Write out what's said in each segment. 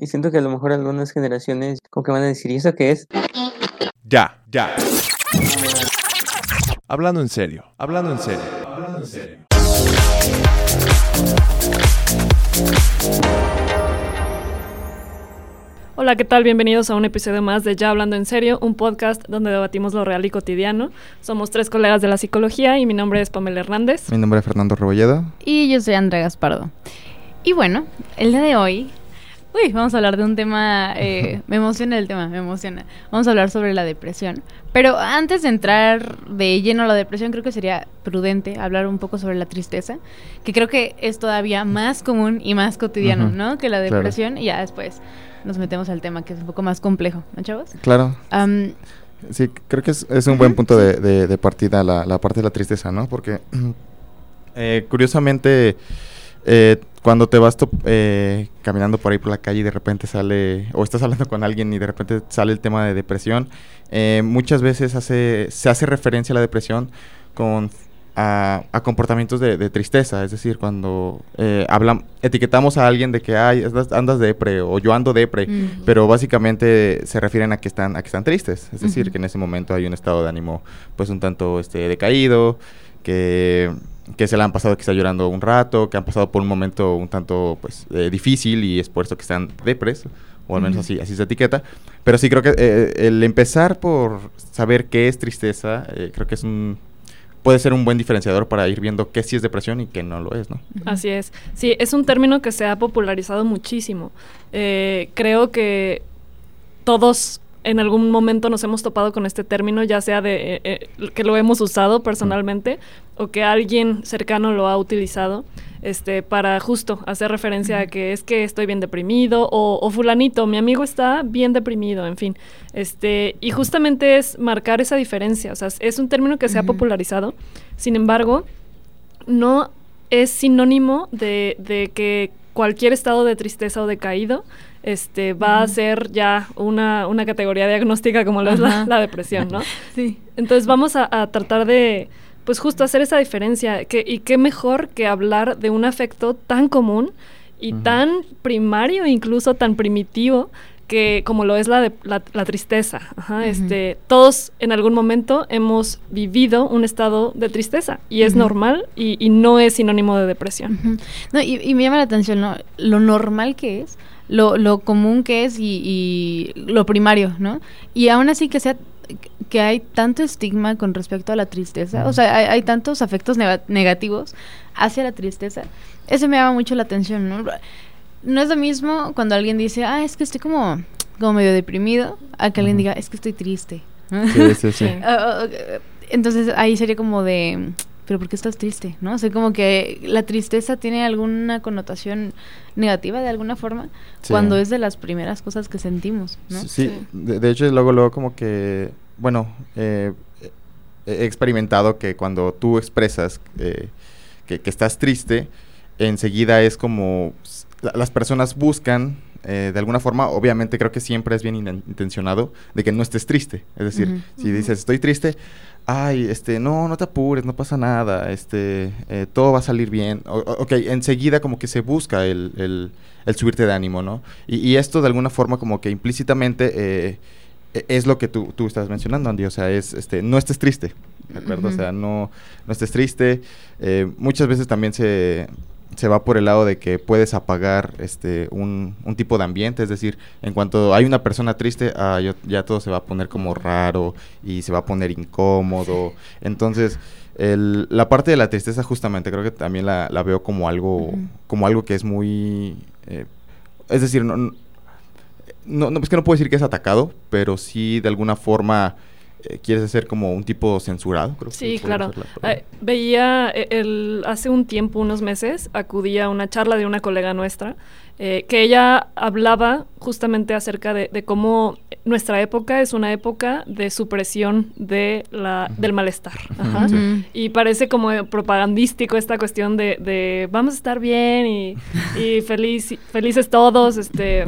Y siento que a lo mejor algunas generaciones como que van a decir, ¿y eso qué es? Ya, ya. Hablando en serio, hablando en serio, hablando en serio. Hola, ¿qué tal? Bienvenidos a un episodio más de Ya Hablando en Serio, un podcast donde debatimos lo real y cotidiano. Somos tres colegas de la psicología y mi nombre es Pamela Hernández. Mi nombre es Fernando Rebolledo. Y yo soy Andrea Gaspardo. Y bueno, el día de hoy, uy, vamos a hablar de un tema, eh, me emociona el tema, me emociona. Vamos a hablar sobre la depresión. Pero antes de entrar de lleno a la depresión, creo que sería prudente hablar un poco sobre la tristeza, que creo que es todavía más común y más cotidiano, ¿no? Que la claro. depresión. Y ya después nos metemos al tema que es un poco más complejo, ¿no, chavos? Claro. Am, Sí, creo que es, es un buen punto de, de- de partida la, la parte de la tristeza, ¿no? Porque eh, curiosamente eh, cuando te vas eh, caminando por ahí por la calle y de repente sale, o estás hablando con alguien y de repente sale el tema de depresión, eh, muchas veces hace, se hace referencia a la depresión con a, a comportamientos de, de tristeza, es decir, cuando eh, etiquetamos a alguien de que Ay, andas, depre o yo ando depre, pero básicamente se refieren a que están a que están tristes, es decir, que en ese momento hay un estado de ánimo pues un tanto este decaído, que que se la han pasado que está llorando un rato, que han pasado por un momento un tanto pues eh, difícil y es por eso que están depres o al menos así así se etiqueta, pero sí creo que eh, el empezar por saber qué es tristeza, eh, creo que es un puede ser un buen diferenciador para ir viendo qué sí es depresión y qué no lo es, ¿no? Así es. Sí, es un término que se ha popularizado muchísimo. Creo que todos en algún momento nos hemos topado con este término, ya sea de eh, eh, que lo hemos usado personalmente o que alguien cercano lo ha utilizado este, para justo hacer referencia a que es que estoy bien deprimido o, o fulanito, mi amigo está bien deprimido, en fin. Este, y justamente es marcar esa diferencia, o sea, es un término que se ha popularizado, sin embargo, no es sinónimo de, de que cualquier estado de tristeza o decaído este, va a ser ya una, una categoría diagnóstica como lo es la, depresión, ¿no? Sí. Entonces vamos a, a tratar de, pues justo hacer esa diferencia. Que, y qué mejor que hablar de un afecto tan común y tan primario, incluso tan primitivo, que como lo es la, de, la, la tristeza. Ajá, este, todos en algún momento hemos vivido un estado de tristeza y es normal y, y no es sinónimo de depresión. No, y, y me llama la atención ¿no? lo normal que es, lo, lo común que es y, y lo primario, ¿no? Y aún así que sea que hay tanto estigma con respecto a la tristeza, o sea, hay, hay tantos afectos nega- negativos hacia la tristeza. Eso me llama mucho la atención, ¿no? No es lo mismo cuando alguien dice, ah, es que estoy como, como medio deprimido, a que alguien diga, es que estoy triste. Sí, sí, sí. Entonces ahí sería como de, pero ¿por qué estás triste? ¿No? O sea, como que la tristeza tiene alguna connotación negativa de alguna forma Sí. cuando es de las primeras cosas que sentimos, ¿no? Sí, Sí. De, de hecho luego luego como que, bueno, eh, he experimentado que cuando tú expresas eh, que, que estás triste, enseguida es como la- las personas buscan eh, de alguna forma, obviamente creo que siempre es bien in- intencionado de que no estés triste. Es decir, si dices estoy triste, ay, este, no, no te apures, no pasa nada, este, eh, todo va a salir bien. O- ok, enseguida como que se busca el, el- el subirte de ánimo, ¿no? Y, y esto de alguna forma como que implícitamente eh, e- es lo que tú, tú estás mencionando, Andy, o sea, es, este, no estés triste, ¿de acuerdo? O sea, no, no estés triste. Eh, muchas veces también se, se va por el lado de que puedes apagar este un, un tipo de ambiente, es decir, en cuanto hay una persona triste, ah, yo- ya todo se va a poner como raro y se va a poner incómodo. Entonces, el- la parte de la tristeza justamente creo que también la, la veo como algo, como algo que es muy... eh, es decir, no, no, no, es que no puedo decir que es atacado, pero sí de alguna forma eh, quieres ser como un tipo censurado, creo que Sí, claro. Eh, veía eh, el, hace un tiempo, unos meses, acudí a una charla de una colega nuestra, eh, que ella hablaba justamente acerca de, de cómo nuestra época es una época de supresión de la, del malestar. Ajá. Y parece como propagandístico esta cuestión de, de vamos a estar bien y, y feliz, felices todos, este,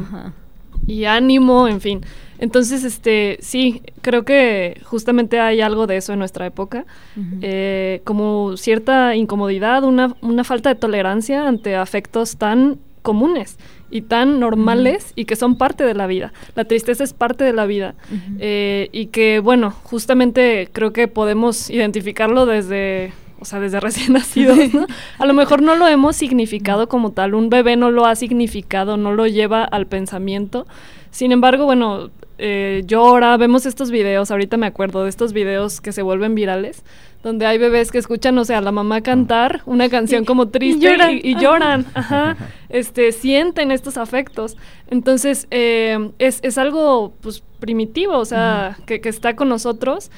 y ánimo, en fin. Entonces, este, sí, creo que justamente hay algo de eso en nuestra época, Ujú. eh, como cierta incomodidad, una, una falta de tolerancia ante afectos tan comunes y tan normales y que son parte de la vida. La tristeza es parte de la vida Ujú. eh, y que, bueno, justamente creo que podemos identificarlo desde, o sea, desde recién nacidos, ¿no? A lo mejor no lo hemos significado como tal, un bebé no lo ha significado, no lo lleva al pensamiento. Sin embargo, bueno, eh, llora, vemos estos videos, ahorita me acuerdo de estos videos que se vuelven virales, donde hay bebés que escuchan, o sea, a la mamá cantar una canción como triste lloran. y, y lloran, ajá, este, sienten estos afectos. Entonces, eh, es, es algo, pues, primitivo, o sea, que, que está con nosotros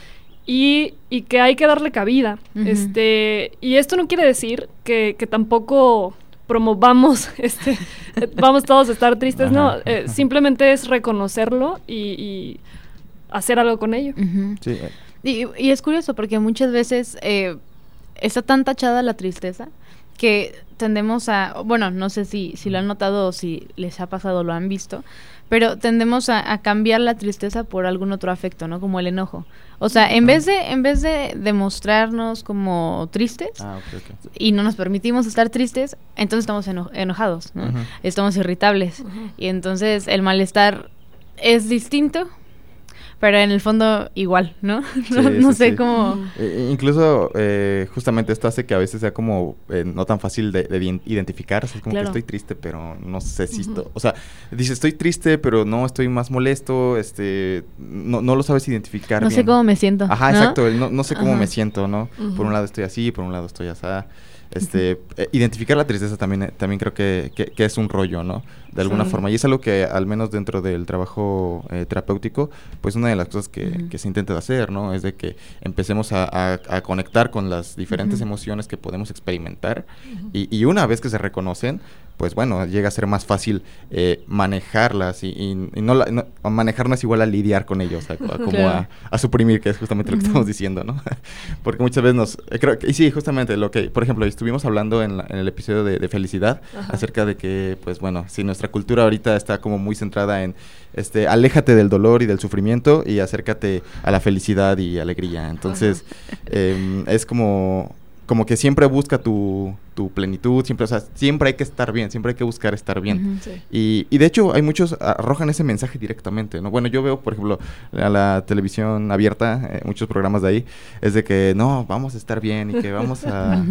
y, y que hay que darle cabida. Este, y esto no quiere decir que, que tampoco promovamos, este, vamos todos a estar tristes, no, Ajá. eh, simplemente es reconocerlo y, y hacer algo con ello. Sí, Y, y es curioso porque muchas veces eh, está tan tachada la tristeza que tendemos a, bueno, no sé si, si lo han notado o si les ha pasado lo han visto, pero tendemos a, a cambiar la tristeza por algún otro afecto, ¿no? Como el enojo. O sea, en vez de, en vez de demostrarnos como tristes Ah, y no nos permitimos estar tristes, entonces estamos eno- enojados. Estamos irritables. Y entonces el malestar es distinto, pero en el fondo igual, ¿no? no, Sí, no sí, sé sí. cómo... Eh, incluso eh, justamente esto hace que a veces sea como eh, no tan fácil de, de ident- identificar, o sea, es como Claro. que estoy triste, pero no sé si esto, o sea, dice estoy triste, pero no estoy más molesto, este, no, no lo sabes identificar No sé cómo me siento. Ajá, ¿no? exacto, no, no sé cómo Ajá. me siento, ¿no? Por un lado estoy así, por un lado estoy así. Este, eh, identificar la tristeza también, eh, también creo que, que- que es un rollo, ¿no? De alguna Sí. forma. Y es algo que, al menos dentro del trabajo eh, terapéutico, pues una de las cosas que, que se intenta hacer, ¿no? Es de que empecemos a, a- a conectar con las diferentes Ujú. emociones que podemos experimentar. y, y una vez que se reconocen, pues bueno, llega a ser más fácil eh, manejarlas y, y- y no, la- no- manejar no es igual a lidiar con ellos, a- a como Claro. a, a suprimir, que es justamente lo que estamos diciendo, ¿no? Porque muchas veces nos... eh, creo que, y sí, justamente lo que, por ejemplo, estuvimos hablando en, la- en el episodio de, de felicidad Ajá. acerca de que, pues bueno, si nuestra cultura ahorita está como muy centrada en, este, aléjate del dolor y del sufrimiento y acércate a la felicidad y alegría. Entonces, em, es como... Como que siempre busca tu, tu plenitud, siempre, o sea, siempre hay que estar bien, siempre hay que buscar estar bien. Sí. Y, y de hecho hay muchos arrojan ese mensaje directamente, ¿no? Bueno, yo veo, por ejemplo, la, la televisión abierta, eh, muchos programas de ahí, es de que no, vamos a estar bien y que vamos a, a-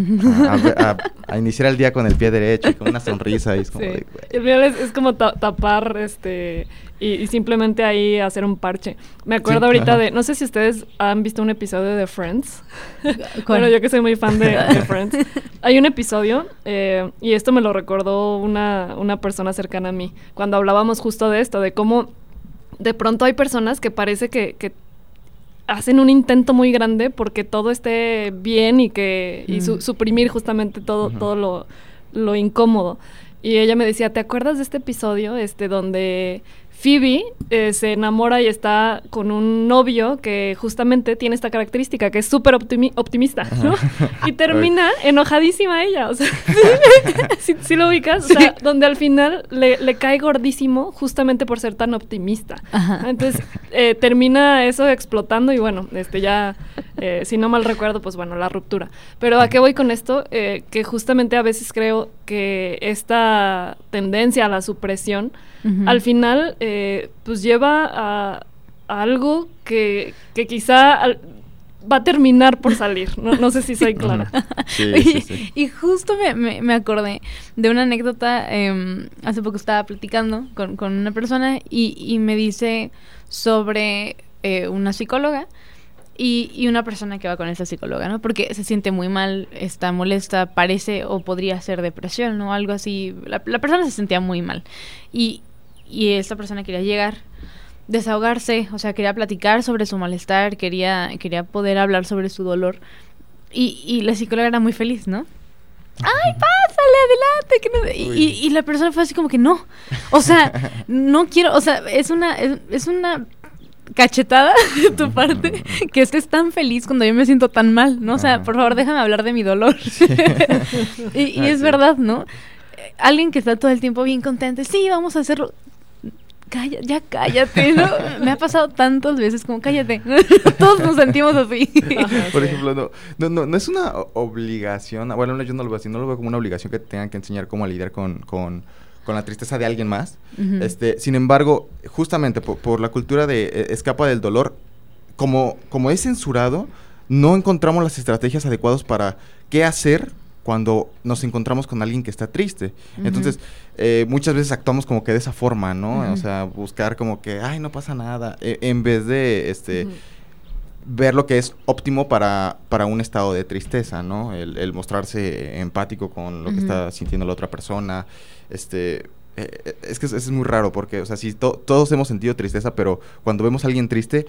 a- a- a iniciar el día con el pie derecho y con una sonrisa y es como Sí. de, güey. Y al final es, es como ta- tapar este y, y simplemente ahí hacer un parche. Me acuerdo Sí, ahorita ajá. de, no sé si ustedes han visto un episodio de Friends. ¿Cuál? bueno, yo que soy muy fan de, de Friends. Hay un episodio, eh, y esto me lo recordó una, una persona cercana a mí, cuando hablábamos justo de esto, de cómo de pronto hay personas que parece que, que hacen un intento muy grande porque todo esté bien y que y su- Mm. suprimir justamente todo, todo lo, lo incómodo. Y ella me decía, ¿te acuerdas de este episodio este donde Phoebe eh, se enamora y está con un novio que justamente tiene esta característica, que es súper optimi- optimista, ¿no? Y termina enojadísima ella, o sea, si, lo ubicas, o sea, donde al final le, le cae gordísimo justamente por ser tan optimista. Ajá. Entonces eh, termina eso explotando y bueno, este ya, eh, si no mal recuerdo, pues bueno, la ruptura. Pero ¿a qué voy con esto? Eh, que justamente a veces creo que esta tendencia a la supresión, al final, eh, pues lleva a, a algo que, que quizá al- va a terminar por salir. No, no sé si soy clara. Sí, Oye, sí, sí. Y justo me, me- me acordé de una anécdota, em, hace poco estaba platicando con, con una persona y, y me dice sobre eh, una psicóloga y, y una persona que va con esa psicóloga, ¿no? Porque se siente muy mal, está molesta, parece o podría ser depresión, ¿no? Algo así. La, la persona se sentía muy mal. Y, y esta persona quería llegar desahogarse, o sea, quería platicar sobre su malestar, quería, quería poder hablar sobre su dolor. Y, y la psicóloga era muy feliz, ¿no? ¡Ay, pásale, adelante! que no sé". y, y- y la persona fue así como que no. O sea, no quiero, o sea, es una, es, es una cachetada de tu parte que estés tan feliz cuando yo me siento tan mal, ¿no? O sea, Ajá. por favor, déjame hablar de mi dolor. y y Ah, es sí. verdad, ¿no? Eh, Alguien que está todo el tiempo bien contento, sí, vamos a hacerlo. Calla, ya cállate, ¿no? Me ha pasado tantas veces como cállate. Todos nos sentimos así. Por ejemplo, no, no, no, no es una obligación, bueno, no, yo no lo veo así, no lo veo como una obligación que te tengan que enseñar cómo a lidiar con, con, con la tristeza de alguien más. Este, sin embargo, justamente por, por la cultura de eh, escapa del dolor, como, como es censurado, no encontramos las estrategias adecuadas para qué hacer cuando nos encontramos con alguien que está triste. Entonces, eh, muchas veces actuamos como que de esa forma, ¿no? O sea, buscar como que, ay, no pasa nada, e- en vez de, este, ver lo que es óptimo para, para un estado de tristeza, ¿no? El, el mostrarse empático con lo que está sintiendo la otra persona. Este, eh, es que es, es muy raro porque, o sea, si to- todos hemos sentido tristeza, pero cuando vemos a alguien triste,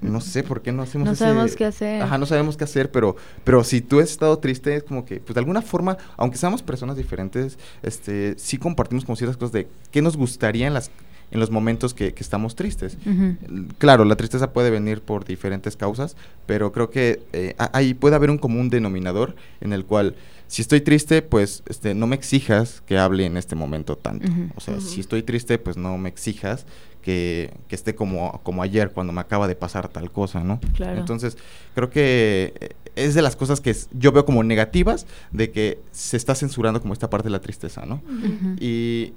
no sé por qué no hacemos No ese- sabemos qué hacer. Ajá, no sabemos qué hacer, pero, pero si tú has estado triste, es como que, pues de alguna forma, aunque seamos personas diferentes, este, sí compartimos como ciertas cosas de qué nos gustaría en las en los momentos que, que estamos tristes. Claro, la tristeza puede venir por diferentes causas, pero creo que eh, ahí puede haber un común denominador en el cual, si estoy triste, pues este, no me exijas que hable en este momento tanto. O sea, si estoy triste, pues no me exijas que, que esté como, como ayer, cuando me acaba de pasar tal cosa, ¿no? Claro. Entonces, creo que eh, es de las cosas que yo veo como negativas de que se está censurando como esta parte de la tristeza, ¿no? Y,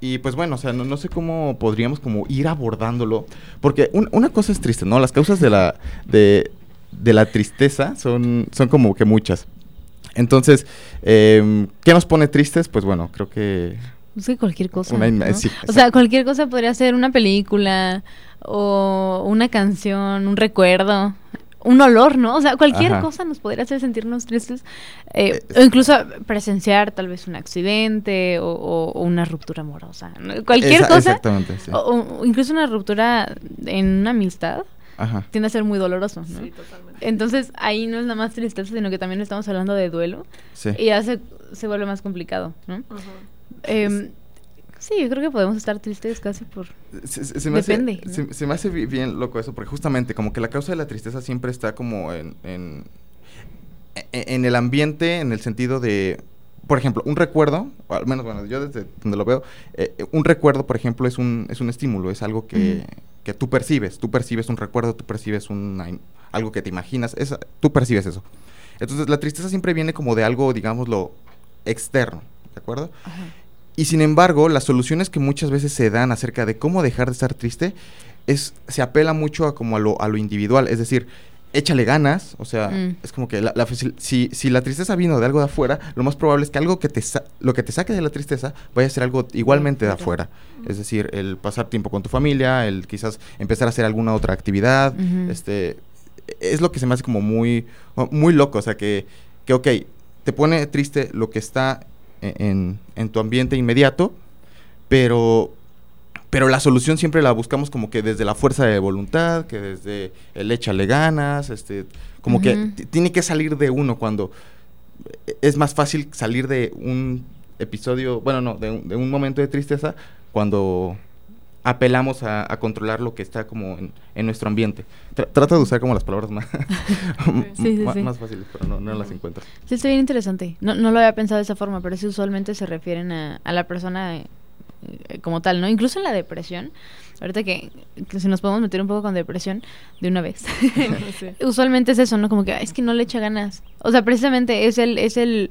y pues bueno, o sea, no, no sé cómo podríamos como ir abordándolo, porque un- una cosa es triste, ¿no? Las causas de la, de, de la tristeza son, son como que muchas. Entonces, em, ¿qué nos pone tristes? Pues bueno, creo que... Es que cualquier cosa. Una inma- ¿no? sí, o sea, cualquier cosa podría ser una película o una canción, un recuerdo, un olor, ¿no? O sea, cualquier Ajá. cosa nos podría hacer sentirnos tristes. eh, Eh, o incluso presenciar tal vez un accidente o, o- o una ruptura amorosa. ¿no? Cualquier Esa- cosa. Exactamente, sí. O, o incluso una ruptura en una amistad Ajá. tiende a ser muy doloroso, ¿no? Sí, totalmente. Entonces ahí no es nada más tristeza, sino que también estamos hablando de duelo Sí. y ya se, se vuelve más complicado, ¿no? Ajá. Em, sí, yo creo que podemos estar tristes casi por... Se, se- se me Depende, hace, ¿no? se, se me hace bi- bien loco eso, porque justamente como que la causa de la tristeza siempre está como en, en, e- en el ambiente, en el sentido de, por ejemplo, un recuerdo, o al menos, bueno, yo desde donde lo veo, eh, un recuerdo, por ejemplo, es un, es un estímulo, es algo que. Que tú percibes, tú percibes un recuerdo, tú percibes im- algo que te imaginas, esa- tú percibes eso. Entonces, la tristeza siempre viene como de algo, digámoslo, externo, ¿de acuerdo? Y sin embargo, las soluciones que muchas veces se dan acerca de cómo dejar de estar triste es se apela mucho a como a lo, a lo individual, es decir, échale ganas, o sea, Mm. es como que la, la si, si la tristeza vino de algo de afuera, lo más probable es que algo que te sa- lo que te saque de la tristeza vaya a ser algo igualmente de afuera. Es decir, el pasar tiempo con tu familia, el quizás empezar a hacer alguna otra actividad, este es lo que se me hace como muy muy loco, o sea, que que ok, te pone triste lo que está e- en, en tu ambiente inmediato, pero, pero la solución siempre la buscamos como que desde la fuerza de voluntad, que desde el échale ganas, este, como que tiene que salir de uno cuando e- es más fácil salir de un episodio, bueno, no, de un, de un momento de tristeza cuando apelamos a, a controlar lo que está como en, en nuestro ambiente. Tra- trata de usar como las palabras más, Sí, sí, ma- sí. más fáciles, pero no, no las encuentro. Sí, está bien interesante. No, no lo había pensado de esa forma, pero sí usualmente se refieren a, a la persona eh, eh, como tal, ¿no? Incluso en la depresión. Ahorita que, que si nos podemos meter un poco con depresión de una vez. Sí. usualmente es eso, ¿no? Como que "Ay, es que no le echa ganas. O sea, precisamente es el, es el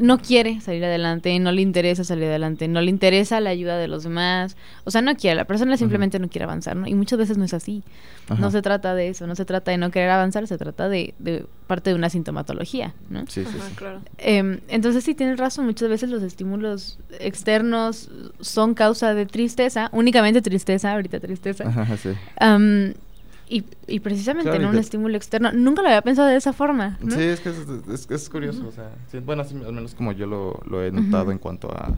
no quiere salir adelante, no le interesa salir adelante, no le interesa la ayuda de los demás. O sea, no quiere, la persona simplemente no quiere avanzar, ¿no? Y muchas veces no es así. Ajá. No se trata de eso, no se trata de no querer avanzar, se trata de, de parte de una sintomatología, ¿no? Sí, sí, Ajá, sí. claro. Em, entonces sí tienes razón, muchas veces los estímulos externos son causa de tristeza, únicamente tristeza, ahorita tristeza. Ajá, sí. Y, y precisamente Claro, en y un estímulo externo, nunca lo había pensado de esa forma. ¿no? Sí, es que es, es- es curioso, o sea, sí, bueno, así al menos como yo lo, lo he notado en cuanto a,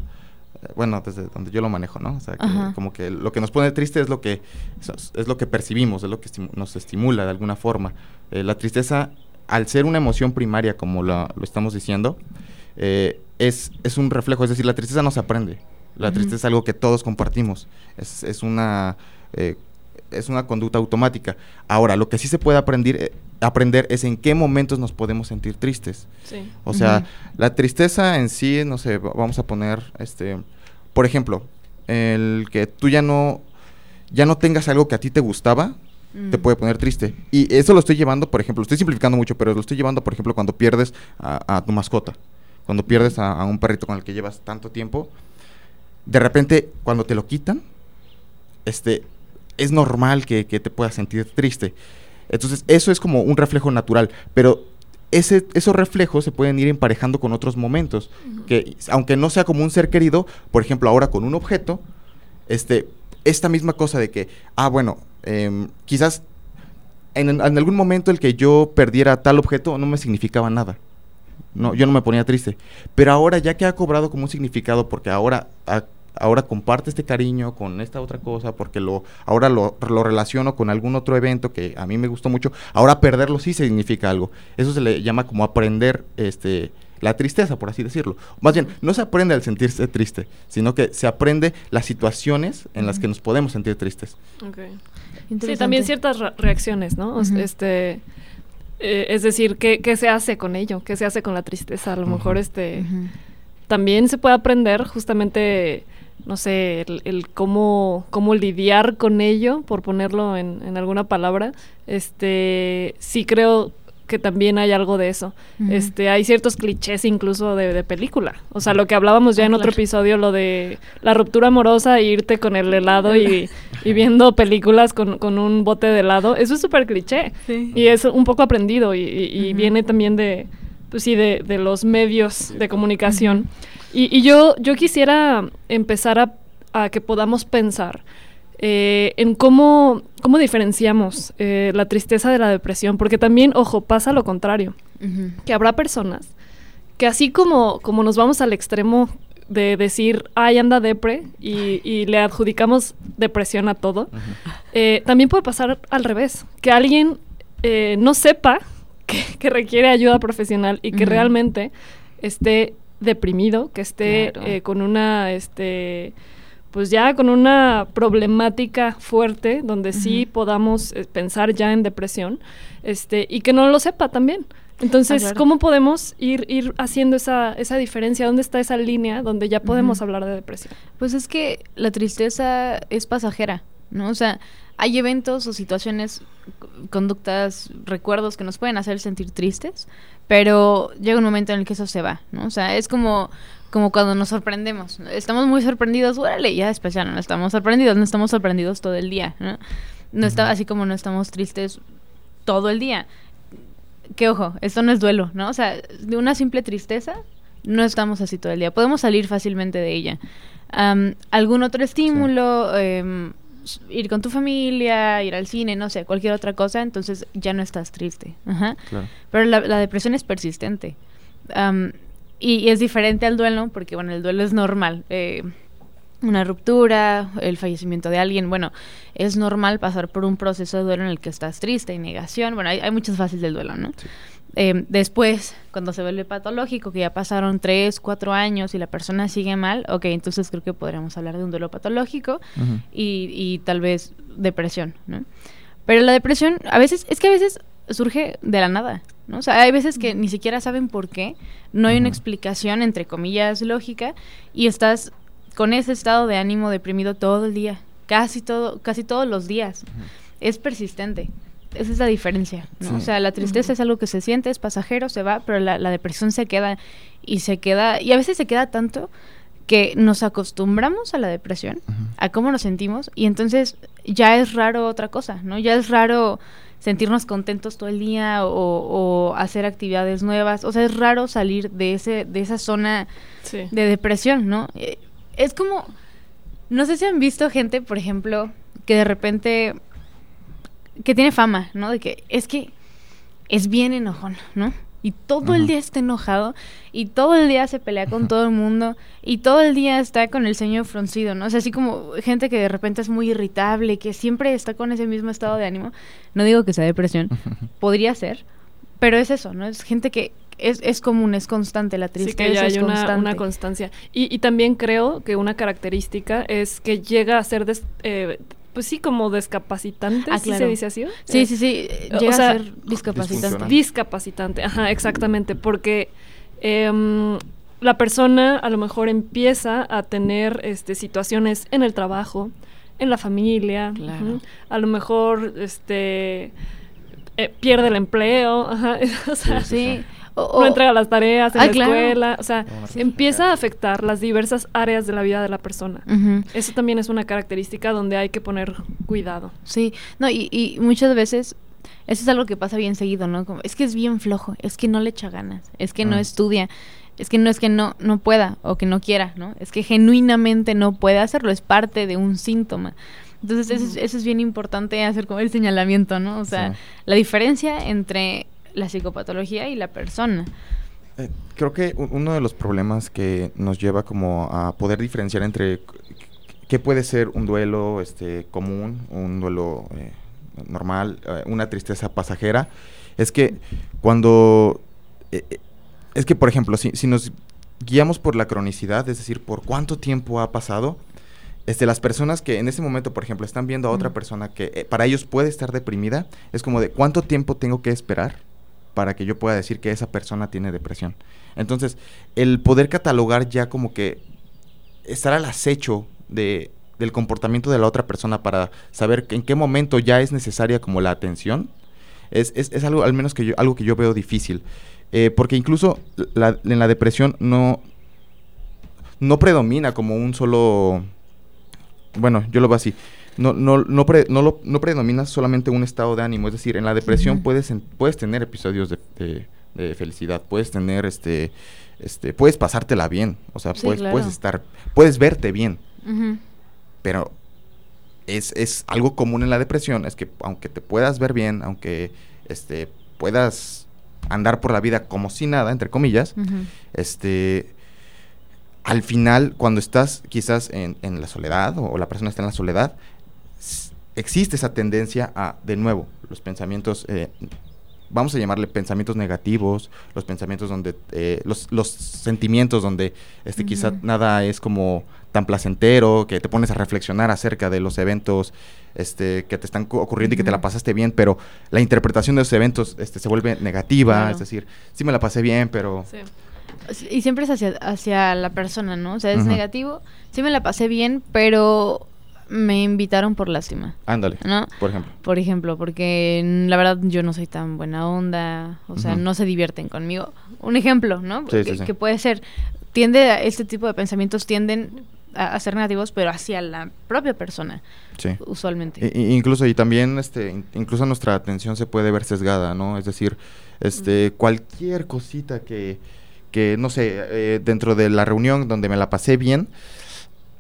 bueno, desde donde yo lo manejo, ¿no? O sea, que como que lo que nos pone triste es lo que es, es lo que percibimos, es lo que estimu- nos estimula de alguna forma. Eh, la tristeza, al ser una emoción primaria, como lo estamos diciendo, eh, es, es un reflejo, es decir, la tristeza no se aprende. La tristeza es algo que todos compartimos. Es, es una eh, es una conducta automática. Ahora, lo que sí se puede aprender, eh, aprender es en qué momentos nos podemos sentir tristes. Sí. O sea, la tristeza en sí, no sé, va- vamos a poner, este, por ejemplo, el que tú ya no, ya no tengas algo que a ti te gustaba, te Mm. puede poner triste. Y eso lo estoy llevando, por ejemplo, lo estoy simplificando mucho, pero lo estoy llevando, por ejemplo, cuando pierdes a, a tu mascota, cuando pierdes a, a un perrito con el que llevas tanto tiempo, de repente, cuando te lo quitan, este, es normal que, que te puedas sentir triste. Entonces, eso es como un reflejo natural, pero ese, esos reflejos se pueden ir emparejando con otros momentos, que aunque no sea como un ser querido, por ejemplo, ahora con un objeto, este, esta misma cosa de que, ah, bueno, em, quizás en, en algún momento el que yo perdiera tal objeto no me significaba nada. No, yo no me ponía triste. Pero ahora ya que ha cobrado como un significado, porque ahora, a- ahora comparte este cariño con esta otra cosa, porque lo, ahora lo, lo relaciono con algún otro evento que a mí me gustó mucho, ahora perderlo sí significa algo. Eso se le llama como aprender este la tristeza, por así decirlo. Más bien, no se aprende al sentirse triste, sino que se aprende las situaciones en las que nos podemos sentir tristes. Sí, también ciertas re- reacciones, ¿no? Este, eh, es decir, ¿qué, ¿qué se hace con ello? ¿Qué se hace con la tristeza? A lo mejor este, también se puede aprender justamente, no sé, el, el cómo, cómo lidiar con ello, por ponerlo en, en alguna palabra. Este, sí creo que también hay algo de eso. Este, hay ciertos clichés incluso de, de película. O sea, lo que hablábamos ya Ah, en otro episodio, lo de la ruptura amorosa e irte con el helado y, y viendo películas con, con un bote de helado, eso es súper cliché. Sí. Y es un poco aprendido y, y- viene también de, pues sí, de, de los medios de comunicación. Y, y yo, yo quisiera empezar a, a que podamos pensar eh, en cómo, cómo diferenciamos eh, la tristeza de la depresión, porque también, ojo, pasa lo contrario, que habrá personas que así como, como nos vamos al extremo de decir, ay, anda depre, y, y le adjudicamos depresión a todo, eh, también puede pasar al revés, que alguien eh, no sepa que, que requiere ayuda profesional y que realmente esté deprimido, que esté Claro. eh, con una, este, pues ya con una problemática fuerte, donde sí podamos eh, pensar ya en depresión, este, y que no lo sepa también. Entonces, Ah, claro. ¿cómo podemos ir, ir haciendo esa, esa diferencia? ¿Dónde está esa línea donde ya podemos hablar de depresión? Pues es que la tristeza es pasajera, ¿no? O sea, hay eventos o situaciones, conductas, recuerdos que nos pueden hacer sentir tristes, pero llega un momento en el que eso se va, ¿no? O sea, es como, como cuando nos sorprendemos. Estamos muy sorprendidos, órale, ya después ya no estamos sorprendidos, no estamos sorprendidos todo el día, ¿no? No está, así como no estamos tristes todo el día. Que ojo, esto no es duelo, ¿no? O sea, de una simple tristeza no estamos así todo el día. Podemos salir fácilmente de ella. Algún otro estímulo, em, ir con tu familia, ir al cine, no sé, cualquier otra cosa, entonces ya no estás triste. Ajá. Claro. Pero la, la depresión es persistente. Am, y, y es diferente al duelo, porque bueno, el duelo es normal. eh, una ruptura, el fallecimiento de alguien, bueno, es normal pasar por un proceso de duelo en el que estás triste y negación. Bueno, hay, hay muchas fases del duelo, ¿no? Eh, después, cuando se vuelve patológico, que ya pasaron tres, cuatro años y la persona sigue mal, ok, entonces creo que podríamos hablar de un duelo patológico y, y tal vez depresión, ¿no? Pero la depresión, a veces, es que a veces surge de la nada, ¿no? O sea, hay veces que ni siquiera saben por qué, no hay una explicación, entre comillas, lógica, y estás con ese estado de ánimo deprimido todo el día, casi todo, casi todos los días. Es persistente. Esa es la diferencia, ¿no? Sí. O sea, la tristeza es algo que se siente, es pasajero, se va, pero la, la depresión se queda y se queda, y a veces se queda tanto que nos acostumbramos a la depresión, a cómo nos sentimos, y entonces ya es raro otra cosa, ¿no? Ya es raro sentirnos contentos todo el día o, o hacer actividades nuevas, o sea, es raro salir de ese, de esa zona Sí. de depresión, ¿no? Eh, Es como, no sé si han visto gente, por ejemplo, que de repente, que tiene fama, ¿no? De que es que es bien enojón, ¿no? y todo el día está enojado y todo el día se pelea con todo el mundo y todo el día está con el ceño fruncido, ¿no? O sea, así como gente que de repente es muy irritable, que siempre está con ese mismo estado de ánimo. No digo que sea depresión, podría ser, pero es eso, ¿no? Es gente que es, es común, es constante, la Sí, tristeza que ya es hay una, constante. una constancia. Y, y también creo que una característica es que llega a ser, des- eh, pues sí, como descapacitante, Ah, ¿sí se dice así? Sí, Eh, sí, sí, o llega sea, a ser discapacitante. Discapacitante, ajá, exactamente, porque em, la persona a lo mejor empieza a tener este, situaciones en el trabajo, en la familia, Claro. a lo mejor este, eh, pierde el empleo, ajá, o sea, Sí. O- no entrega las tareas en Ah, la claro. escuela, o sea, Sí. empieza a afectar las diversas áreas de la vida de la persona. Eso también es una característica donde hay que poner cuidado. Sí, no, y, y muchas veces eso es algo que pasa bien seguido, ¿no? Como, es que es bien flojo, es que no le echa ganas, es que no Ah. estudia, es que no es que no, no pueda o que no quiera, ¿no? Es que genuinamente no puede hacerlo, es parte de un síntoma. Entonces, eso, es, eso es bien importante hacer como el señalamiento, ¿no? O sea, Sí. la diferencia entre la psicopatología y la persona. Eh, creo que uno de los problemas que nos lleva como a poder diferenciar entre qué puede ser un duelo este, común, un duelo eh, normal, eh, una tristeza pasajera, es que cuando... es que, por ejemplo, si, si nos guiamos por la cronicidad, es decir, por cuánto tiempo ha pasado, este, las personas que en ese momento, por ejemplo, están viendo a otra persona que eh, para ellos puede estar deprimida, es como de cuánto tiempo tengo que esperar para que yo pueda decir que esa persona tiene depresión. Entonces, el poder catalogar ya como que estar al acecho de, del comportamiento de la otra persona para saber en qué momento ya es necesaria como la atención, es, es, es algo, al menos que yo, algo que yo veo difícil. Eh, porque incluso en la depresión no, no predomina como un solo... Bueno, yo lo veo así. No, no, no, pre- no, lo- no predomina solamente un estado de ánimo. Es decir, en la depresión puedes, puedes tener episodios de, de- de felicidad. Puedes tener este... Este, puedes pasártela bien, o sea, Sí, puedes, claro. puedes estar, puedes verte bien, pero es, es algo común en la depresión, es que aunque te puedas ver bien, aunque este, puedas andar por la vida como si nada, entre comillas, este, al final, cuando estás quizás en, en la soledad o, o la persona está en la soledad, existe esa tendencia a, de nuevo, los pensamientos, eh, vamos a llamarle pensamientos negativos, los pensamientos donde, eh, los, los sentimientos donde este, quizá Ujú. nada es como tan placentero, que te pones a reflexionar acerca de los eventos este, que te están cu- ocurriendo y que te la pasaste bien, pero la interpretación de esos eventos este, se vuelve negativa, Claro. es decir, sí me la pasé bien, pero... Sí. Y siempre es hacia, hacia la persona, ¿no? O sea, es negativo. Sí me la pasé bien, pero me invitaron por lástima, Ándale, ¿no? por ejemplo. Por ejemplo, porque mm, la verdad yo no soy tan buena onda, o sea, no se divierten conmigo. Un ejemplo, ¿no? Sí, sí, sí. que puede ser, tiende a, este tipo de pensamientos tienden a, a ser negativos, pero hacia la propia persona, Sí. usualmente. I- incluso y también este in- incluso nuestra atención se puede ver sesgada no es decir este cualquier cosita que que no sé eh, dentro de la reunión donde me la pasé bien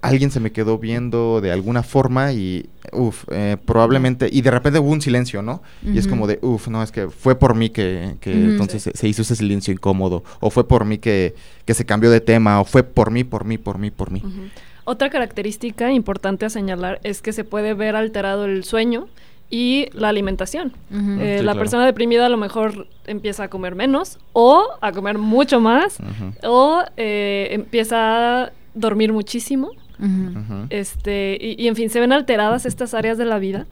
alguien se me quedó viendo de alguna forma y uff probablemente y de repente hubo un silencio no y es como de uff no es que fue por mí que, que entonces se, se hizo ese silencio incómodo o fue por mí que, que se cambió de tema o fue por mí por mí por mí por mí. Otra característica importante a señalar es que se puede ver alterado el sueño y la alimentación. Ujú. Eh, Sí, la claro. persona deprimida a lo mejor empieza a comer menos o a comer mucho más o eh, empieza a dormir muchísimo. Este, y, y, en fin, se ven alteradas estas áreas de la vida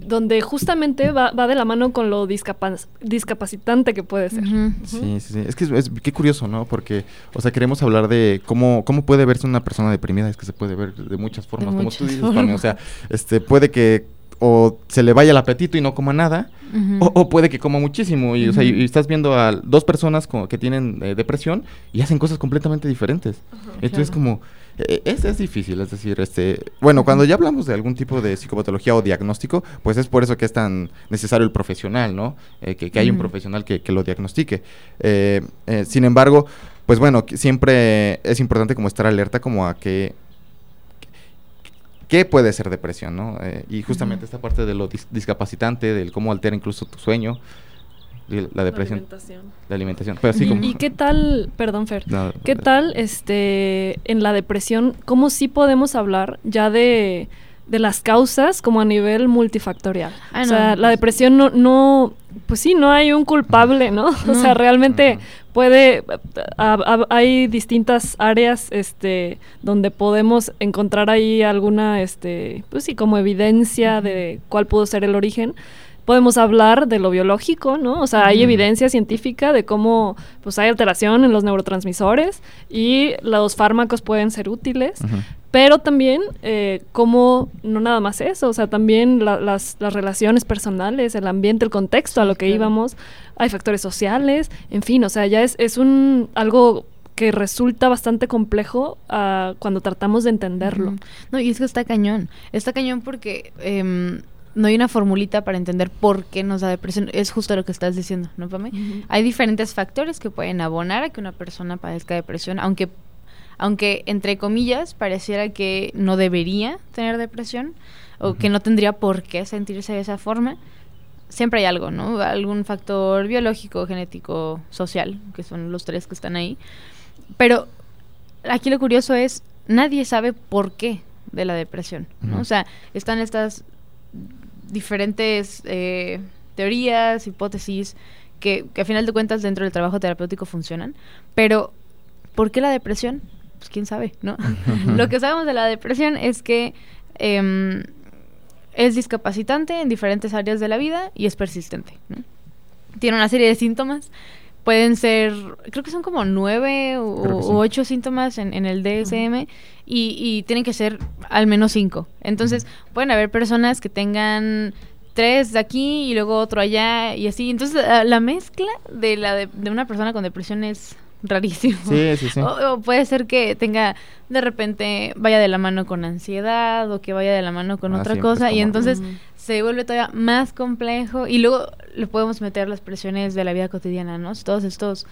donde justamente va, va de la mano con lo discapa- discapacitante que puede ser. Sí, sí, sí. Es que es, es- qué curioso, ¿no? Porque, o sea, queremos hablar de cómo, cómo puede verse una persona deprimida. Es que se puede ver de muchas formas, como muchas tú dices. Pame, O sea, este, puede que o se le vaya el apetito y no coma nada, o, o puede que coma muchísimo. Y, o sea, y- estás viendo a dos personas como que tienen eh, depresión y hacen cosas completamente diferentes. Entonces, claro. como, eh, es, es difícil, es decir, este, bueno, cuando ya hablamos de algún tipo de psicopatología o diagnóstico, pues es por eso que es tan necesario el profesional, ¿no? Eh, que, que haya un profesional que, que lo diagnostique. Eh, eh, sin embargo, pues bueno, siempre es importante como estar alerta como a que qué puede ser depresión, ¿no? Y justamente esta parte de lo dis- discapacitante, del cómo altera incluso tu sueño. La depresión, alimentación. la alimentación. Pero sí, como... ¿Y qué tal, perdón Fer, No, qué tal este en la depresión, cómo sí podemos hablar ya de, de las causas como a nivel multifactorial? Ah, o sea, no. la depresión no, no, pues sí, no hay un culpable, ¿no? O sea, realmente puede, a- a- hay distintas áreas este, donde podemos encontrar ahí alguna, este, pues sí, como evidencia de cuál pudo ser el origen. Podemos hablar de lo biológico, ¿no? O sea, hay evidencia científica de cómo pues, hay alteración en los neurotransmisores y los fármacos pueden ser útiles, pero también eh, como no nada más eso, o sea, también la- las, las relaciones personales, el ambiente, el contexto a lo que claro. íbamos, hay factores sociales, en fin, o sea, ya es, es un algo que resulta bastante complejo ah, cuando tratamos de entenderlo. No, y es que está cañón. Está cañón porque em, no hay una formulita para entender por qué nos da depresión. Es justo lo que estás diciendo, ¿no, Pame? Hay diferentes factores que pueden abonar a que una persona padezca depresión, aunque, aunque entre comillas pareciera que no debería tener depresión o que no tendría por qué sentirse de esa forma. Siempre hay algo, ¿no? Algún factor biológico, genético, social, que son los tres que están ahí. Pero aquí lo curioso es, nadie sabe por qué de la depresión, ¿no? O sea, están estas diferentes eh, teorías, hipótesis, que, que a final de cuentas dentro del trabajo terapéutico funcionan, pero ¿por qué la depresión? Pues quién sabe, ¿no? Lo que sabemos de la depresión es que em, es discapacitante en diferentes áreas de la vida y es persistente, ¿no? Tiene una serie de síntomas. Pueden ser, creo que son como nueve sí. o ocho síntomas en, en el DSM y, y tienen que ser al menos cinco. Entonces, pueden haber personas que tengan tres de aquí y luego otro allá y así. Entonces, la, la mezcla de, la de, de una persona con depresión es rarísimo. Sí, sí, sí. O, o puede ser que tenga, de repente, vaya de la mano con ansiedad o que vaya de la mano con Ah, otra cosa y entonces se vuelve todavía más complejo y luego le podemos meter las presiones de la vida cotidiana, ¿no? Todos estos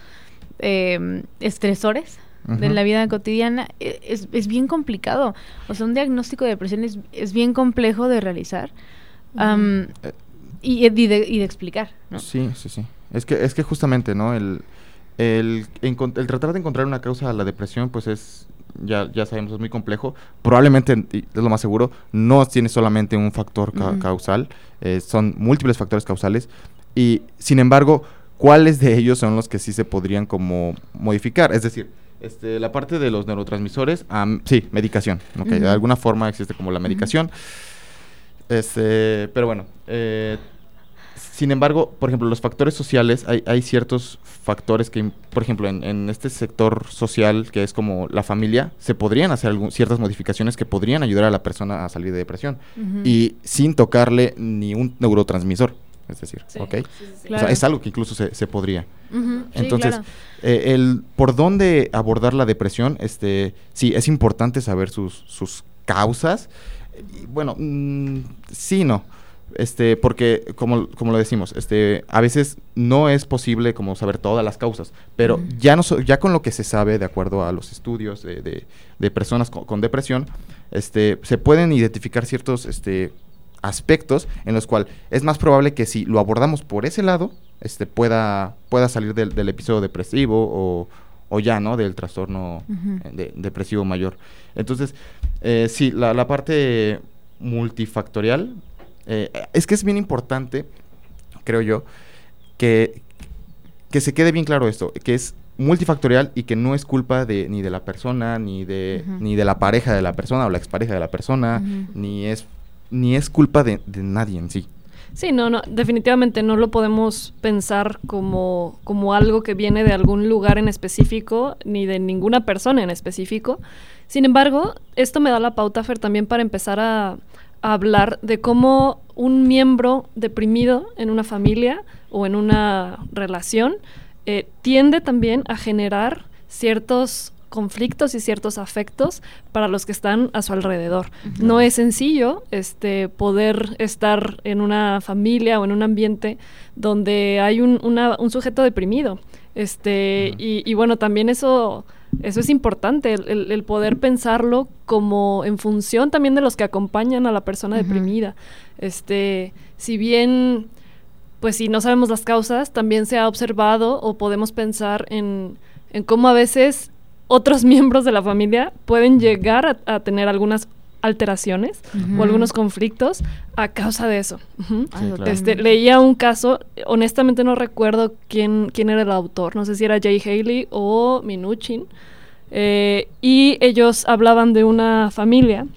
eh, estresores de Ujú. la vida cotidiana e- es, es bien complicado. O sea, un diagnóstico de depresión es, es bien complejo de realizar Eh, y, y de, y de explicar, ¿no? Sí, sí, sí. Es que, es que justamente, ¿no? El, el, el tratar de encontrar una causa a la depresión, pues es, ya, ya sabemos, es muy complejo. Probablemente, y es lo más seguro, no tiene solamente un factor ca- Ujú. causal, eh, son múltiples factores causales. Y, sin embargo, ¿cuáles de ellos son los que sí se podrían como modificar? Es decir, este, la parte de los neurotransmisores, am, sí, medicación. ok, De alguna forma existe como la medicación. Este, pero bueno, eh, sin embargo, por ejemplo, los factores sociales, hay, hay ciertos factores que, por ejemplo, en, en este sector social que es como la familia, se podrían hacer algún- ciertas modificaciones que podrían ayudar a la persona a salir de depresión y sin tocarle ni un neurotransmisor, es decir, Sí, ¿ok? sí, sí, sí. O sea, Claro. es algo que incluso se, se podría. Entonces, claro. eh, el por dónde abordar la depresión, este, sí, es importante saber sus, sus causas. Y, bueno, mm, sí, no. Este, porque como, como lo decimos, este, a veces no es posible como saber todas las causas, pero ya no so- ya con lo que se sabe de acuerdo a los estudios de, de- de personas con, con depresión, este, se pueden identificar ciertos este, aspectos en los cuales es más probable que si lo abordamos por ese lado, este, pueda, pueda salir del, del episodio depresivo o, o ya, ¿no? Del trastorno eh, de- depresivo mayor. Entonces, eh, sí, la, la parte multifactorial, eh, es que es bien importante, creo yo, que, que se quede bien claro esto, que es multifactorial y que no es culpa de ni de la persona, ni de, ni de la pareja de la persona o la expareja de la persona, ni es ni es culpa de, nadie en sí. Sí, no, no, definitivamente no lo podemos pensar como, como algo que viene de algún lugar en específico, ni de ninguna persona en específico. Sin embargo, esto me da la pauta, Fer, también para empezar a, a hablar de cómo un miembro deprimido en una familia o en una relación eh, tiende también a generar ciertos conflictos y ciertos afectos para los que están a su alrededor. No es sencillo este, poder estar en una familia o en un ambiente donde hay un, una- un sujeto deprimido. Este, y, y bueno, también eso, eso es importante, el, poder pensarlo como en función también de los que acompañan a la persona deprimida. Este, si bien pues si no sabemos las causas, también se ha observado o podemos pensar en, en cómo a veces otros miembros de la familia pueden llegar a, a tener algunas alteraciones Ujú. o algunos conflictos a causa de eso. Ujú. Ah, Sí, claro. Este, leía un caso, honestamente no recuerdo quién, quién era el autor, no sé si era Jay Haley o Minuchin, eh, y ellos hablaban de una familia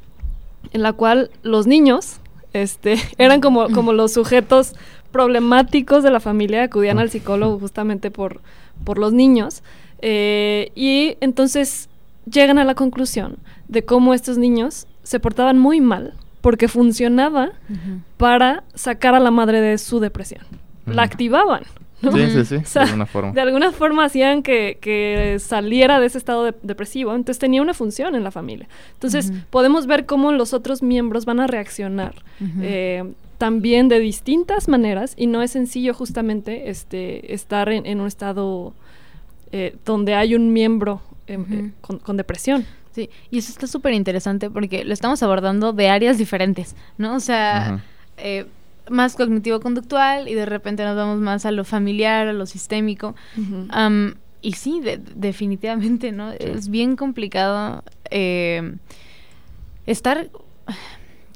en la cual los niños este, eran como, como los sujetos problemáticos de la familia, acudían al psicólogo justamente por, por los niños, eh, y entonces llegan a la conclusión de cómo estos niños se portaban muy mal porque funcionaba para sacar a la madre de su depresión. La activaban. ¿no? Sí, sí, sí, O sea, de alguna forma. De alguna forma hacían que, que saliera de ese estado de- depresivo, entonces tenía una función en la familia. Entonces podemos ver cómo los otros miembros van a reaccionar eh, también de distintas maneras y no es sencillo justamente este, estar en, en un estado eh, donde hay un miembro em, eh, con, con depresión. Sí, y eso está súper interesante porque lo estamos abordando de áreas diferentes, ¿no? O sea, eh, más cognitivo-conductual y de repente nos vamos más a lo familiar, a lo sistémico. Y sí, de- definitivamente, ¿no? Es bien complicado eh, estar...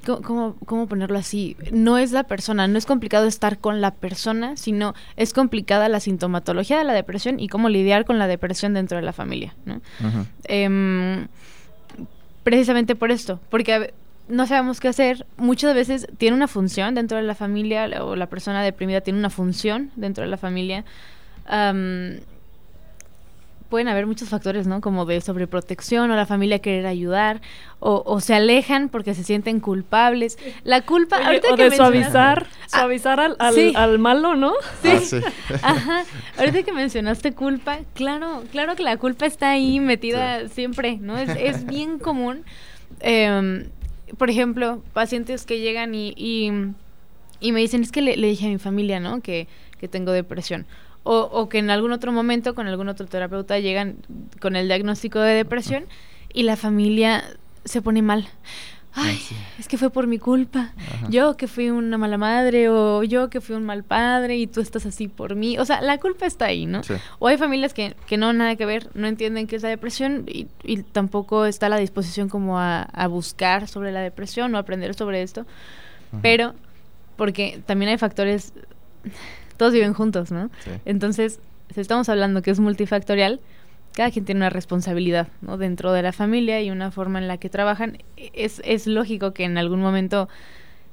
¿Cómo, cómo, ponerlo así? No es la persona, no es complicado estar con la persona, sino es complicada la sintomatología de la depresión y cómo lidiar con la depresión dentro de la familia, ¿no? Em, precisamente por esto, porque no sabemos qué hacer. Muchas veces tiene una función dentro de la familia o la persona deprimida tiene una función dentro de la familia. Am, pueden haber muchos factores, ¿no? Como de sobreprotección o la familia querer ayudar o, o se alejan porque se sienten culpables. La culpa, Oye, ahorita o que de mencionas- suavizar, suavizar al, al- sí. al malo, ¿no? Ah, sí. Ajá. Ahorita que mencionaste culpa, claro, claro que la culpa está ahí metida siempre, ¿no? Es, es bien común. Em, por ejemplo, pacientes que llegan y, y, y me dicen, es que le, le dije a mi familia, ¿no? Que, que tengo depresión. O, o que en algún otro momento con algún otro terapeuta llegan con el diagnóstico de depresión y la familia se pone mal. Ay, es que fue por mi culpa. Ajá. Yo que fui una mala madre o yo que fui un mal padre y tú estás así por mí. O sea, la culpa está ahí, ¿no? Sí. O hay familias que, que no nada que ver, no entienden qué es la depresión y, y tampoco está a la disposición como a, a buscar sobre la depresión o aprender sobre esto. Pero, porque también hay factores, todos viven juntos, ¿no? Sí. Entonces, si estamos hablando que es multifactorial, cada quien tiene una responsabilidad ¿no? dentro de la familia y una forma en la que trabajan. Es, es lógico que en algún momento,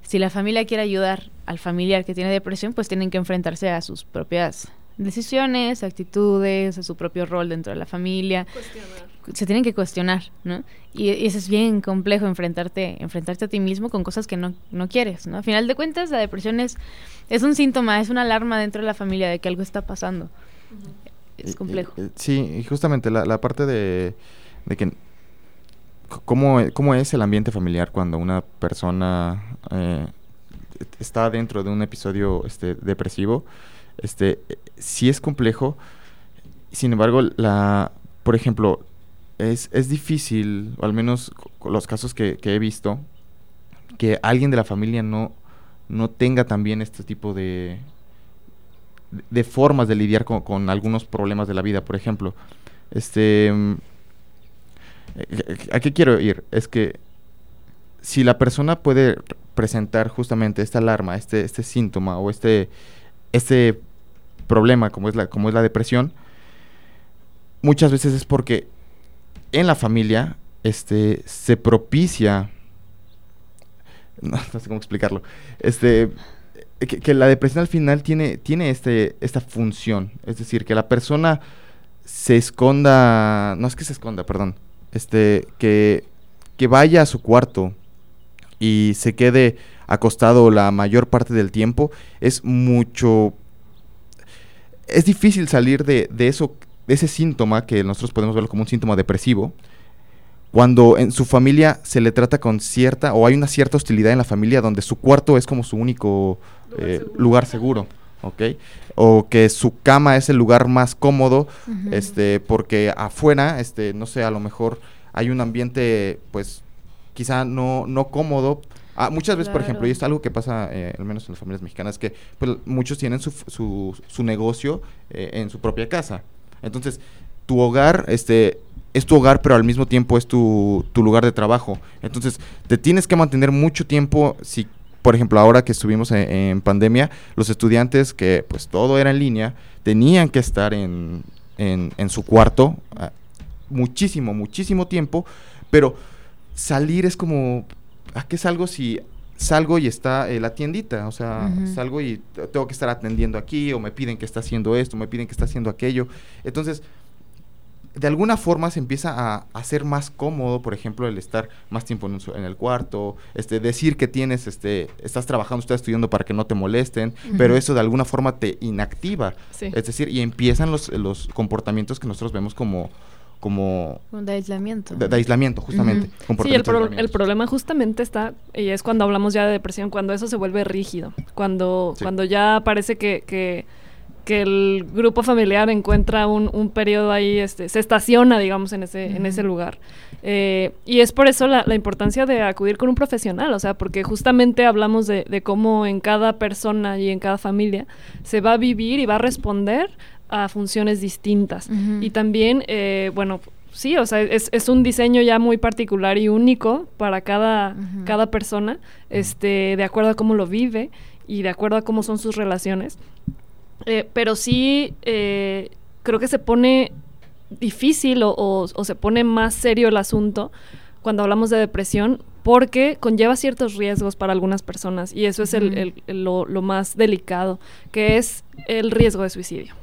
si la familia quiere ayudar al familiar que tiene depresión, pues tienen que enfrentarse a sus propias decisiones, actitudes, a su propio rol dentro de la familia. Se tienen que cuestionar, ¿no? Y, y eso es bien complejo, enfrentarte, enfrentarte a ti mismo con cosas que no, no quieres, ¿no? A final de cuentas, la depresión es, es un síntoma, es una alarma dentro de la familia de que algo está pasando. Es complejo. y- sí, y justamente la, la parte de, de que cómo, cómo es el ambiente familiar cuando una persona eh, está dentro de un episodio este, depresivo, este, eh, sí es complejo. Sin embargo, la, por ejemplo, es, es difícil, o al menos los casos que, que he visto, que alguien de la familia no, no tenga también este tipo de, de formas de lidiar con, con algunos problemas de la vida. Por ejemplo, este, mm, eh, ¿a qué quiero ir? Es que si la persona puede presentar justamente esta alarma, este, este síntoma o este, este problema como es la, como es la depresión, muchas veces es porque en la familia este, se propicia, no, sé cómo explicarlo, este, que, que la depresión al final tiene, tiene este, esta función, es decir, que la persona se esconda, no es que se esconda, perdón, este, que, que vaya a su cuarto y se quede acostado la mayor parte del tiempo, es mucho, es difícil salir de, de eso, de ese síntoma que nosotros podemos verlo como un síntoma depresivo, cuando en su familia se le trata con cierta, o hay una cierta hostilidad en la familia donde su cuarto es como su único Lugar eh, seguro. lugar seguro, ¿ok? O que su cama es el lugar más cómodo, este, porque afuera, este, no sé, a lo mejor hay un ambiente, pues, quizá no, no cómodo, Ah, muchas veces, por ejemplo, y es algo que pasa, eh, al menos en las familias mexicanas, que pues, muchos tienen su, su, su negocio eh, en su propia casa. Entonces, tu hogar, este, es tu hogar, pero al mismo tiempo es tu, tu lugar de trabajo. Entonces, te tienes que mantener mucho tiempo, si, por ejemplo, ahora que estuvimos en, en pandemia, los estudiantes que pues todo era en línea, tenían que estar en, en, en su cuarto ah, muchísimo, muchísimo tiempo, pero salir es como, ¿a qué salgo si salgo y está eh, la tiendita? O sea, salgo y tengo que estar atendiendo aquí, o me piden que está haciendo esto, me piden que está haciendo aquello. Entonces, de alguna forma se empieza a hacer más cómodo, por ejemplo, el estar más tiempo en, un en el cuarto, este, decir que tienes, este, estás trabajando, estás estudiando para que no te molesten, pero eso de alguna forma te inactiva. Sí. Es decir, y empiezan los, los comportamientos que nosotros vemos como, como Un de aislamiento. de, de aislamiento, justamente. Ujú. Sí, el, pro- problema justamente está, y es cuando hablamos ya de depresión, cuando eso se vuelve rígido, cuando, Sí. cuando ya parece que, que, que el grupo familiar encuentra un, un periodo ahí, este, se estaciona, digamos, en ese, en ese lugar. Eh, y es por eso la, la importancia de acudir con un profesional, o sea, porque justamente hablamos de, de cómo en cada persona y en cada familia se va a vivir y va a responder a funciones distintas. Ujú. Y también, eh, bueno, sí, o sea, es, es un diseño ya muy particular y único para cada, Ujú. cada persona, este, de acuerdo a cómo lo vive y de acuerdo a cómo son sus relaciones. Eh, pero sí, eh, creo que se pone difícil o, o- o se pone más serio el asunto cuando hablamos de depresión porque conlleva ciertos riesgos para algunas personas y eso es el- el- el- lo, lo más delicado, que es el riesgo de suicidio.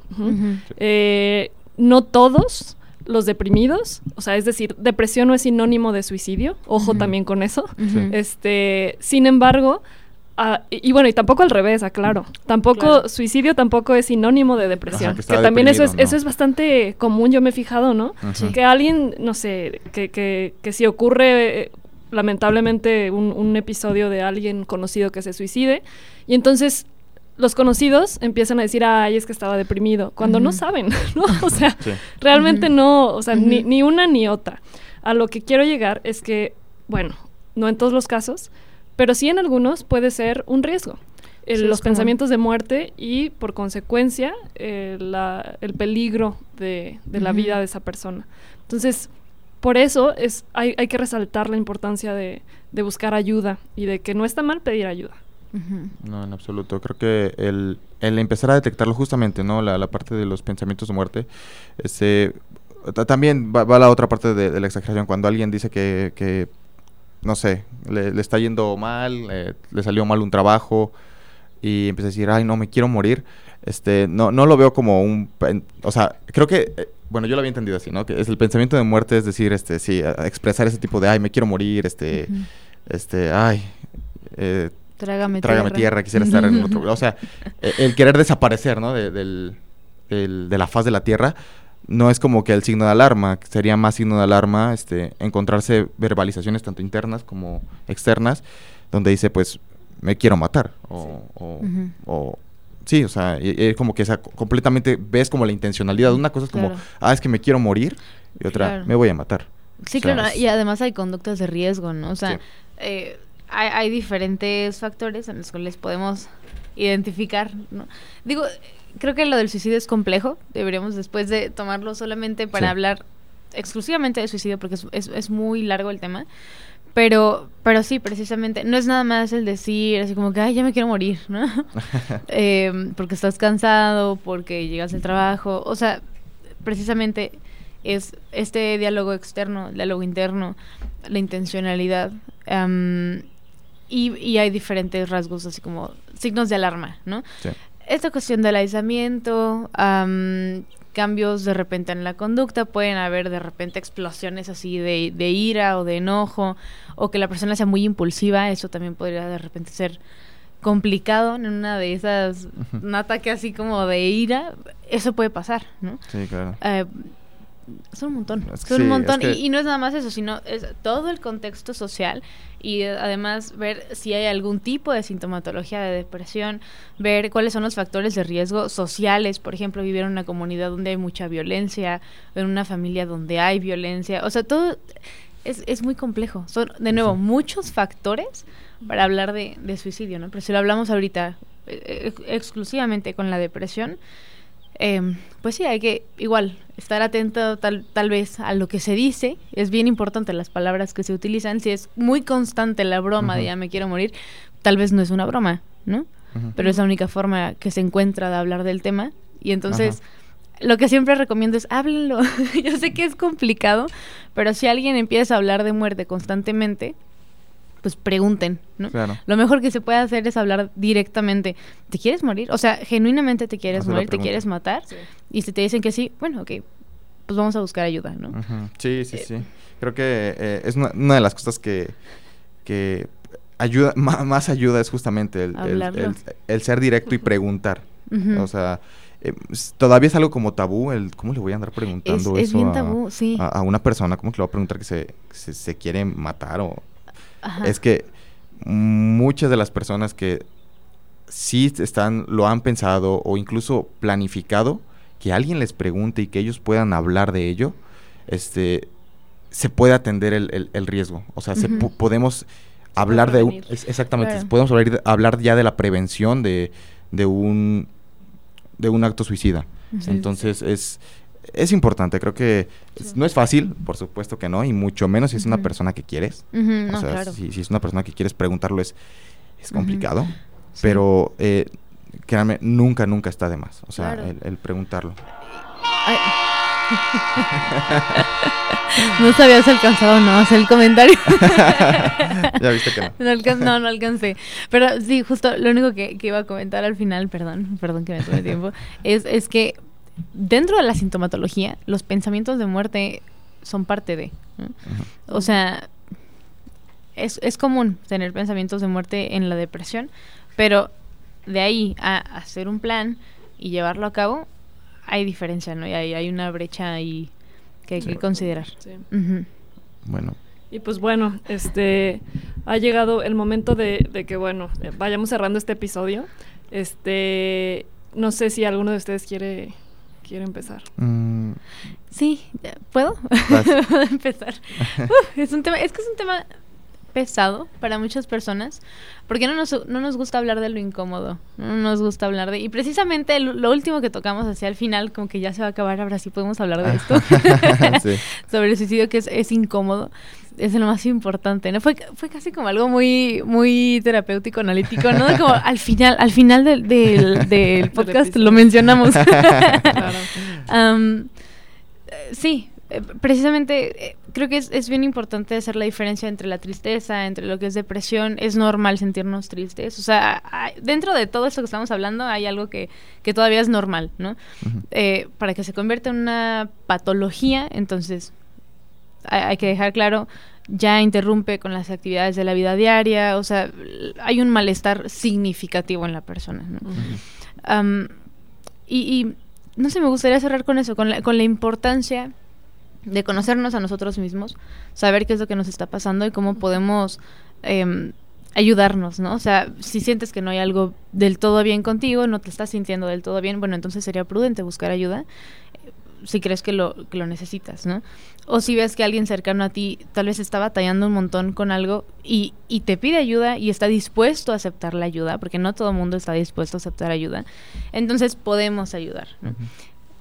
Eh, no todos los deprimidos, o sea, es decir, depresión no es sinónimo de suicidio, ojo también con eso. Este, sin embargo, ah, y, y bueno, y tampoco al revés, aclaro. Tampoco Claro. suicidio tampoco es sinónimo de depresión. Ajá, que también eso es, eso es bastante común, yo me he fijado, ¿no? Que alguien, no sé, que, que, que si ocurre eh, lamentablemente un, un episodio de alguien conocido que se suicide, y entonces los conocidos empiezan a decir, ay, es que estaba deprimido, cuando no saben, ¿no? O sea, Sí. realmente no, o sea, ni, ni una ni otra. A lo que quiero llegar es que, bueno, no en todos los casos, pero sí en algunos puede ser un riesgo. El- Sí, los pensamientos de muerte y, por consecuencia, eh, la- el peligro de, de la vida de esa persona. Entonces, por eso es, hay, hay que resaltar la importancia de, de buscar ayuda y de que no está mal pedir ayuda. No, en absoluto. Creo que el, el empezar a detectarlo justamente, ¿no? La, la parte de los pensamientos de muerte, este, ta- también va, va la otra parte de, de la exageración. Cuando alguien dice que, que no sé, le, le está yendo mal, eh, le salió mal un trabajo y empieza a decir, ay, no, me quiero morir. Este, no, no lo veo como un, o sea, creo que, eh, bueno, yo lo había entendido así, ¿no? Que es el pensamiento de muerte, es decir, este, sí, a- a expresar ese tipo de, ay, me quiero morir, este, este, ay, eh, Trágame, trágame tierra, quisiera estar en otro O sea, eh, el querer desaparecer, ¿no? De, del, del- de la faz de la tierra no es como que el signo de alarma. Sería más signo de alarma este, encontrarse verbalizaciones tanto internas como externas donde dice, pues, me quiero matar. O, o, Ujú. o- sí, o sea, y- y como que esa, completamente ves como la intencionalidad. Una cosa es como, Claro. ah, es que me quiero morir. Y otra, Claro. me voy a matar. Sí, O sea, claro, es- y además hay conductas de riesgo, ¿no? O sea, Sí. eh, hay, hay diferentes factores en los cuales podemos identificar, ¿no? Digo, creo que lo del suicidio es complejo, deberíamos después de tomarlo solamente para Sí. hablar exclusivamente de suicidio, porque es, es, es muy largo el tema, pero, pero sí, precisamente, no es nada más el decir así como que, ay, ya me quiero morir, ¿no? Eh, porque estás cansado, porque llegas al trabajo, o sea, precisamente es este diálogo externo, el diálogo interno, la intencionalidad. am, y, y hay diferentes rasgos, así como signos de alarma, ¿no? Sí. Esta cuestión del aislamiento, am, cambios de repente en la conducta, pueden haber de repente explosiones así de, de ira o de enojo, o que la persona sea muy impulsiva, eso también podría de repente ser complicado en una de esas, un ataque así como de ira, eso puede pasar, ¿no? Sí, claro. Eh, son un montón, Es que son sí, un montón. es que- y, y no es nada más eso, sino es todo el contexto social y eh, además ver si hay algún tipo de sintomatología de depresión, ver cuáles son los factores de riesgo sociales, por ejemplo, vivir en una comunidad donde hay mucha violencia, en una familia donde hay violencia, o sea, todo es, es muy complejo. Son, de nuevo, Sí. muchos factores para hablar de, de suicidio, ¿no? Pero si lo hablamos ahorita eh, ex- exclusivamente con la depresión, em, pues sí, hay que igual estar atento tal, tal vez a lo que se dice. Es bien importante las palabras que se utilizan. Si es muy constante la broma de ya me quiero morir, tal vez no es una broma, ¿no? Pero es la única forma que se encuentra de hablar del tema. Y entonces, lo que siempre recomiendo es háblenlo. Yo sé que es complicado, pero si alguien empieza a hablar de muerte constantemente, pues pregunten, ¿no? Claro. Lo mejor que se puede hacer es hablar directamente. ¿Te quieres morir? O sea, genuinamente te quieres morir, te quieres matar. Sí. Y si te dicen que sí, bueno, ok, pues vamos a buscar ayuda, ¿no? Sí, sí, sí. Creo que eh, es una, una de las cosas que, que ayuda, más ayuda es justamente el, el- Hablarlo. el- el ser directo y preguntar. O sea, eh, todavía es algo como tabú el cómo le voy a andar es, preguntando es eso bien a, tabú, sí. a- a una persona, cómo que le voy a preguntar que se, se, se quiere matar o Ajá. es que muchas de las personas que sí están, lo han pensado o incluso planificado, que alguien les pregunte y que ellos puedan hablar de ello, este, se puede atender el, el- el riesgo. O sea, se po- podemos hablar de... un- es- exactamente, Claro. podemos hablar, hablar ya de la prevención de, de un de un acto suicida. Entonces es es importante, creo que no es fácil, por supuesto que no, y mucho menos si es una persona que quieres. O no, sea, claro. si, si es una persona que quieres preguntarlo es, es complicado, Sí. pero eh, créanme, nunca, nunca está de más. O sea, Claro. el, el preguntarlo. Ay. no sabías alcanzado, no, sea, el comentario. ya viste que no. No, alcan- no, no alcancé. Pero sí, justo lo único que, que iba a comentar al final, perdón, perdón que me tome tiempo, es, es que dentro de la sintomatología, los pensamientos de muerte son parte de. ¿no? O sea, es, es común tener pensamientos de muerte en la depresión, pero de ahí a hacer un plan y llevarlo a cabo, hay diferencia, ¿no? Y hay, hay una brecha ahí que hay Sí. que considerar. Sí. Bueno, Y pues bueno, este ha llegado el momento de, de que bueno, vayamos cerrando este episodio. Este, no sé si alguno de ustedes quiere quiere empezar. mm, Sí, ¿puedo? Puedo empezar. Es un tema, es que es un tema pesado para muchas personas, porque no nos, no nos gusta hablar de lo incómodo, no nos gusta hablar de... Y precisamente lo, lo último que tocamos hacia el final, como que ya se va a acabar, ahora sí podemos hablar de esto, sí. sobre el suicidio que es, es incómodo, es lo más importante, ¿no? Fue, fue casi como algo muy, muy terapéutico, analítico, ¿no? Como al final, al final del, del, del podcast lo mencionamos. Claro. Eh, sí, eh, precisamente eh, creo que es, es bien importante hacer la diferencia entre la tristeza, entre lo que es depresión. Es normal sentirnos tristes. O sea, hay- dentro de todo esto que estamos hablando hay algo que, que todavía es normal, ¿no? Eh, para que se convierta en una patología, entonces hay, hay que dejar claro, ya interrumpe con las actividades de la vida diaria, o sea, hay un malestar significativo en la persona, y, y, no sé, me gustaría cerrar con eso, con la, con la importancia de conocernos a nosotros mismos, saber qué es lo que nos está pasando y cómo podemos em, ayudarnos, ¿no? O sea, si sientes que no hay algo del todo bien contigo, no te estás sintiendo del todo bien, bueno, entonces sería prudente buscar ayuda eh, si crees que lo, que lo necesitas, ¿no? O si ves que alguien cercano a ti tal vez está batallando un montón con algo y, y te pide ayuda y está dispuesto a aceptar la ayuda, porque no todo el mundo está dispuesto a aceptar ayuda, entonces podemos ayudar, ¿no?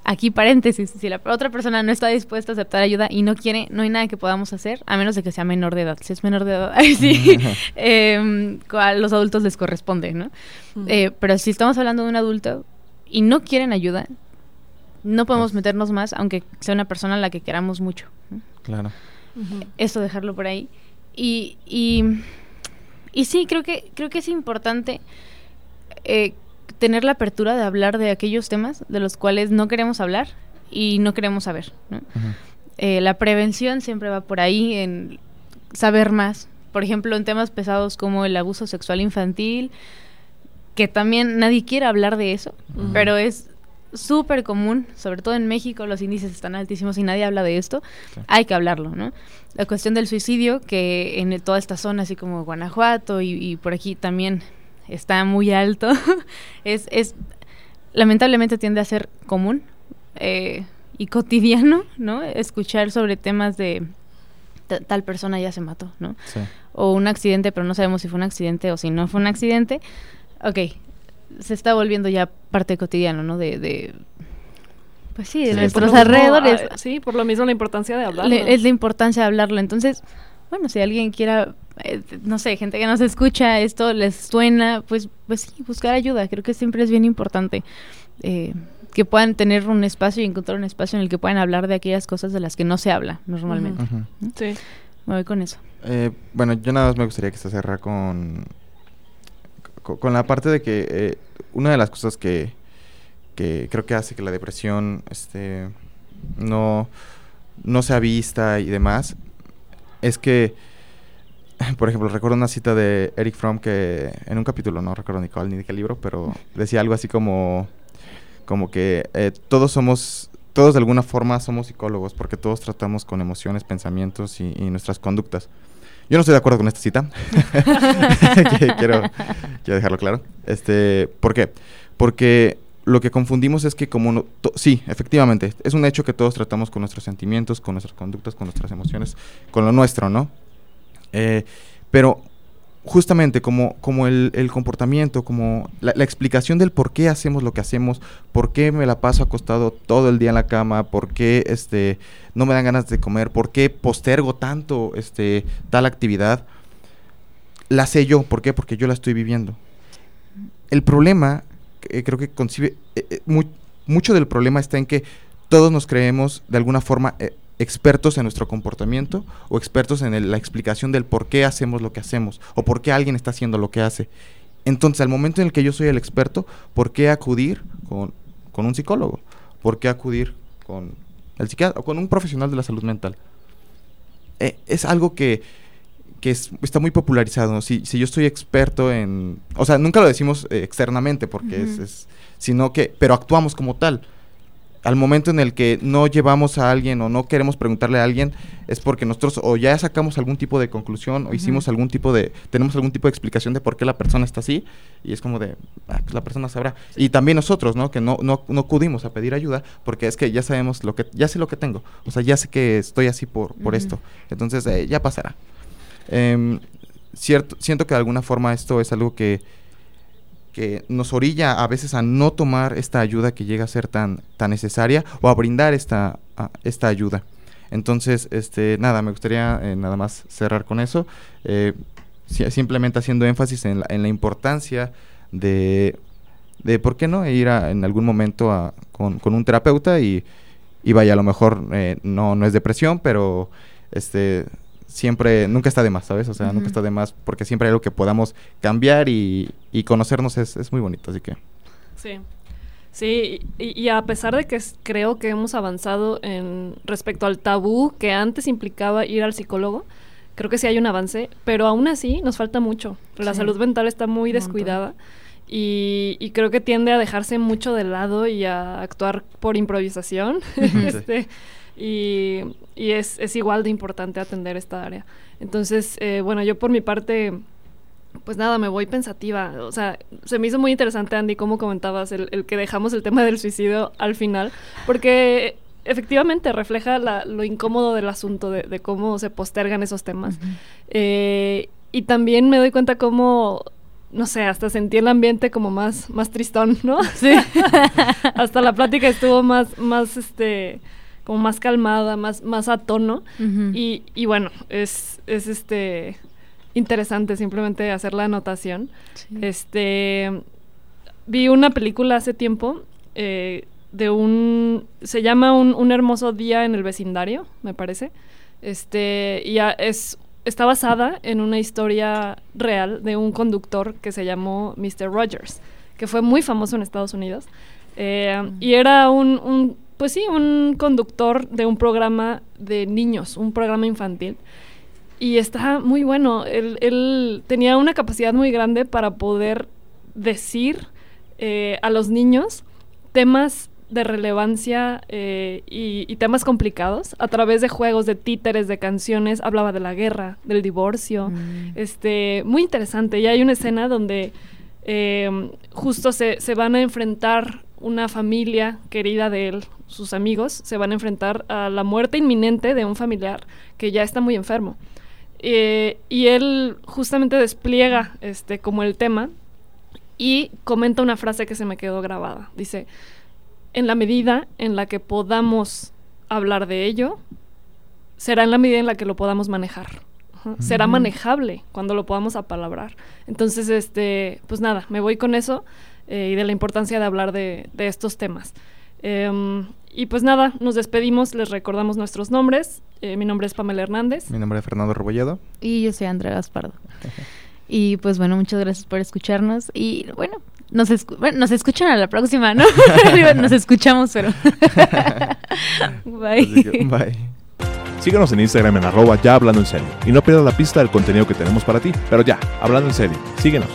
Aquí paréntesis, si la otra persona no está dispuesta a aceptar ayuda y no quiere, no hay nada que podamos hacer, a menos de que sea menor de edad. Si es menor de edad, ahí sí, em, a los adultos les corresponde, ¿no? Eh, pero si estamos hablando de un adulto y no quieren ayuda, no podemos Pues- meternos más, aunque sea una persona a la que queramos mucho. ¿no? Claro. Eso dejarlo por ahí. Y, y, y sí, creo que, creo que es importante eh, tener la apertura de hablar de aquellos temas de los cuales no queremos hablar y no queremos saber. Eh, la prevención siempre va por ahí, en saber más. Por ejemplo, en temas pesados como el abuso sexual infantil, que también nadie quiere hablar de eso, pero es súper común, sobre todo en México los índices están altísimos y nadie habla de esto, Sí. hay que hablarlo, ¿no? La cuestión del suicidio, que en toda esta zona, así como Guanajuato y, y por aquí también está muy alto, es, es lamentablemente tiende a ser común eh, y cotidiano, ¿no? Escuchar sobre temas de, ta- tal persona ya se mató, ¿no? Sí. O un accidente, pero no sabemos si fue un accidente o si no fue un accidente. Ok, se está volviendo ya parte cotidiano, ¿no? De, de pues sí, de Sí, nuestros mismo, alrededores. ah, sí, por lo mismo la importancia de hablar. Le- es la importancia de hablarlo. Entonces, bueno, si alguien quiera, eh, no sé, gente que nos escucha, esto les suena, pues, pues sí, buscar ayuda. Creo que siempre es bien importante eh, que puedan tener un espacio y encontrar un espacio en el que puedan hablar de aquellas cosas de las que no se habla normalmente. Sí. Me voy con eso. Eh, bueno, yo nada más me gustaría que se cerrara con, co- con la parte de que eh, una de las cosas que, que creo que hace que la depresión este, no, no sea vista y demás es que, por ejemplo, recuerdo una cita de Eric Fromm que en un capítulo, no recuerdo ni cuál ni de qué libro, pero decía algo así como, como que eh, todos somos, todos de alguna forma somos psicólogos porque todos tratamos con emociones, pensamientos y, nuestras conductas. Yo no estoy de acuerdo con esta cita. Quiero, quiero dejarlo claro. Este, ¿Por qué? Porque lo que confundimos es que como no, sí, efectivamente, es un hecho que todos tratamos con nuestros sentimientos, con nuestras conductas, con nuestras emociones, con lo nuestro, ¿no? Eh, pero justamente como, como el, comportamiento, como la, explicación del por qué hacemos lo que hacemos, por qué me la paso acostado todo el día en la cama, por qué este, no me dan ganas de comer, por qué postergo tanto este, tal actividad, la sé yo. ¿Por qué? Porque yo la estoy viviendo. El problema, eh, creo que concibe, eh, mu- mucho del problema está en que todos nos creemos de alguna forma expertos en nuestro comportamiento o expertos en el- la explicación del por qué hacemos lo que hacemos o por qué alguien está haciendo lo que hace. Entonces, al momento en el que yo soy el experto, ¿por qué acudir con, con un psicólogo? ¿Por qué acudir con el psiquiatra o con un profesional de la salud mental? Eh, es algo que, que es- está muy popularizado. ¿no? Si, si yo estoy experto en... O sea, nunca lo decimos eh, externamente porque es- Sino que... Pero actuamos como tal. Al momento en el que no llevamos a alguien o no queremos preguntarle a alguien, es porque nosotros o ya sacamos algún tipo de conclusión o hicimos algún tipo de... Tenemos algún tipo de explicación de por qué la persona está así. Y es como de... "Ah, pues la persona sabrá. Y también nosotros, ¿no? Que no, no, no acudimos a pedir ayuda porque es que ya sabemos lo que... Ya sé lo que tengo. O sea, ya sé que estoy así por, por esto. Entonces, eh, ya pasará. Em, cierto, siento que de alguna forma esto es algo que, que nos orilla a veces a no tomar esta ayuda que llega a ser tan, tan necesaria o a brindar esta, esta ayuda. Entonces, este, nada, me gustaría eh, nada más cerrar con eso, eh, si- simplemente haciendo énfasis en la, en la importancia de, de, ¿por qué no?, ir a- en algún momento a- con, con un terapeuta y, y vaya, a lo mejor eh, no, no es depresión, pero este siempre, nunca está de más, ¿sabes? O sea, nunca está de más porque siempre hay algo que podamos cambiar y, y conocernos es, es muy bonito, así que... Sí. Sí, y, y a pesar de que es- creo que hemos avanzado en respecto al tabú que antes implicaba ir al psicólogo, creo que sí hay un avance, pero aún así nos falta mucho. La Sí. salud mental está muy descuidada y, y creo que tiende a dejarse mucho de lado y a actuar por improvisación. Este, y y es, es igual de importante atender esta área. Entonces, eh, bueno, yo por mi parte pues nada, me voy pensativa. O sea, se me hizo muy interesante, Andy, como comentabas, el, el que dejamos el tema del suicidio al final, porque efectivamente refleja la- lo incómodo del asunto, de, de cómo se postergan esos temas. Eh, y también me doy cuenta cómo, no sé, hasta sentí el ambiente como más, más tristón, ¿no? Sí. hasta la plática estuvo más, más, este, como más calmada, más, más a tono. Y, y bueno, es, es este interesante simplemente hacer la anotación. Sí. Este vi una película hace tiempo eh, de un se llama un, un hermoso día en el vecindario, me parece. Este y a- es está basada en una historia real de un conductor que se llamó Mr. Rogers, que fue muy famoso en Estados Unidos. Eh, y era un, un, pues sí, un conductor de un programa de niños, un programa infantil. Y está muy bueno. Él, él tenía una capacidad muy grande para poder decir eh, a los niños temas de relevancia eh, y, y temas complicados a través de juegos, de títeres, de canciones. Hablaba de la guerra, del divorcio. Mm. Este, muy interesante. Y hay una escena donde eh, justo se, se van a enfrentar una familia querida de él, sus amigos, se van a enfrentar a la muerte inminente de un familiar que ya está muy enfermo. Eh, y él justamente despliega este, como el tema y comenta una frase que se me quedó grabada. Dice, en la medida en la que podamos hablar de ello, será en la medida en la que lo podamos manejar. Será manejable cuando lo podamos apalabrar. Entonces, este, pues nada, me voy con eso eh, y de la importancia de hablar de, de estos temas. Em, y pues nada, nos despedimos, les recordamos nuestros nombres. Eh, mi nombre es Pamela Hernández. Mi nombre es Fernando Rebolledo. Y yo soy Andrea Gaspardo. Y pues bueno, muchas gracias por escucharnos. Y bueno, nos, escu- bueno, nos escuchan a la próxima, ¿no? nos escuchamos, pero. Bye. Que, bye. Síguenos en Instagram en arroba ya hablando en serio. Y no pierdas la pista del contenido que tenemos para ti. Pero ya, hablando en serio, síguenos.